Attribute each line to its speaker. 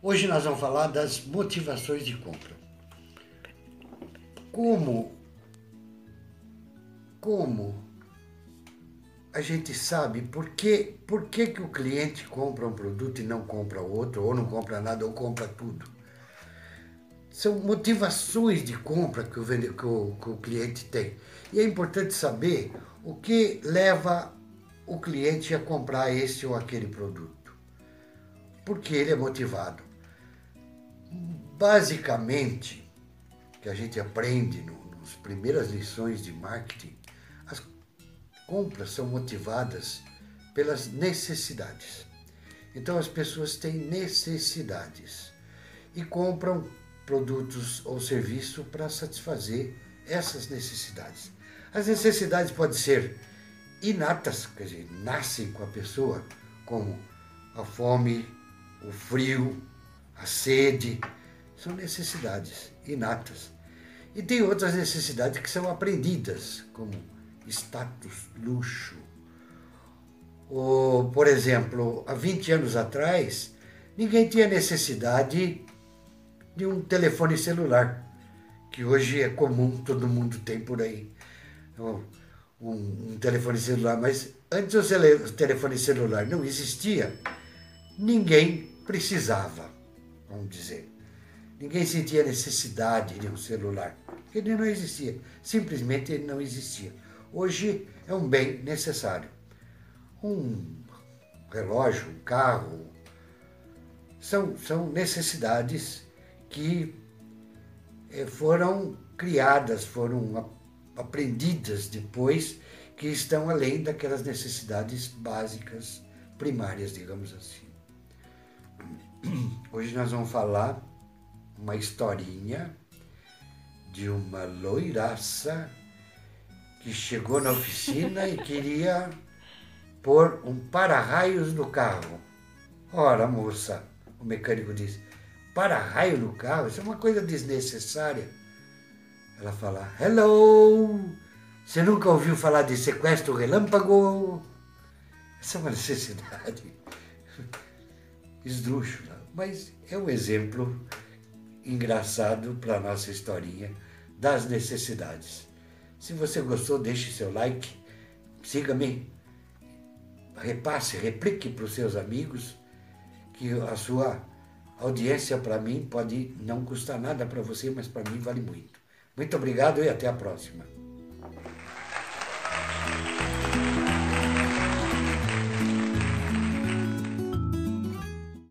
Speaker 1: Hoje nós vamos falar das motivações de compra. Como como a gente sabe por que, por que, que o cliente compra um produto e não compra outro, ou não compra nada, ou compra tudo. São motivações de compra que o, que o, que o cliente tem. E é importante saber o que leva o cliente a comprar esse ou aquele produto. Porque ele é motivado. Basicamente, que a gente aprende no, nas primeiras lições de marketing, as compras são motivadas pelas necessidades. Então as pessoas têm necessidades e compram produtos ou serviço para satisfazer essas necessidades. As necessidades podem ser inatas, quer dizer, nascem com a pessoa, como a fome, o frio, a sede, são necessidades inatas. E tem outras necessidades que são aprendidas, como status, luxo. Ou, por exemplo, há 20 anos atrás, ninguém tinha necessidade de um telefone celular, que hoje é comum, todo mundo tem por aí um, um telefone celular. Mas antes o telefone celular não existia, ninguém precisava, vamos dizer. Ninguém sentia necessidade de um celular, porque ele não existia. Simplesmente ele não existia. Hoje é um bem necessário. Um relógio, um carro, são, são necessidades que eh, foram criadas, foram aprendidas depois, que estão além daquelas necessidades básicas, primárias, digamos assim. Hoje nós vamos falar uma historinha de uma loiraça que chegou na oficina e queria pôr um para-raios no carro. Ora, moça, o mecânico disse, para-raio no carro? Isso é uma coisa desnecessária. Ela fala, hello, você nunca ouviu falar de sequestro relâmpago? Essa é uma necessidade esdrúxula, mas é um exemplo engraçado para a nossa historinha das necessidades. Se você gostou, deixe seu like, siga-me, repasse, replique para os seus amigos, que a sua audiência para mim pode não custar nada para você, mas para mim vale muito. Muito obrigado e até a próxima.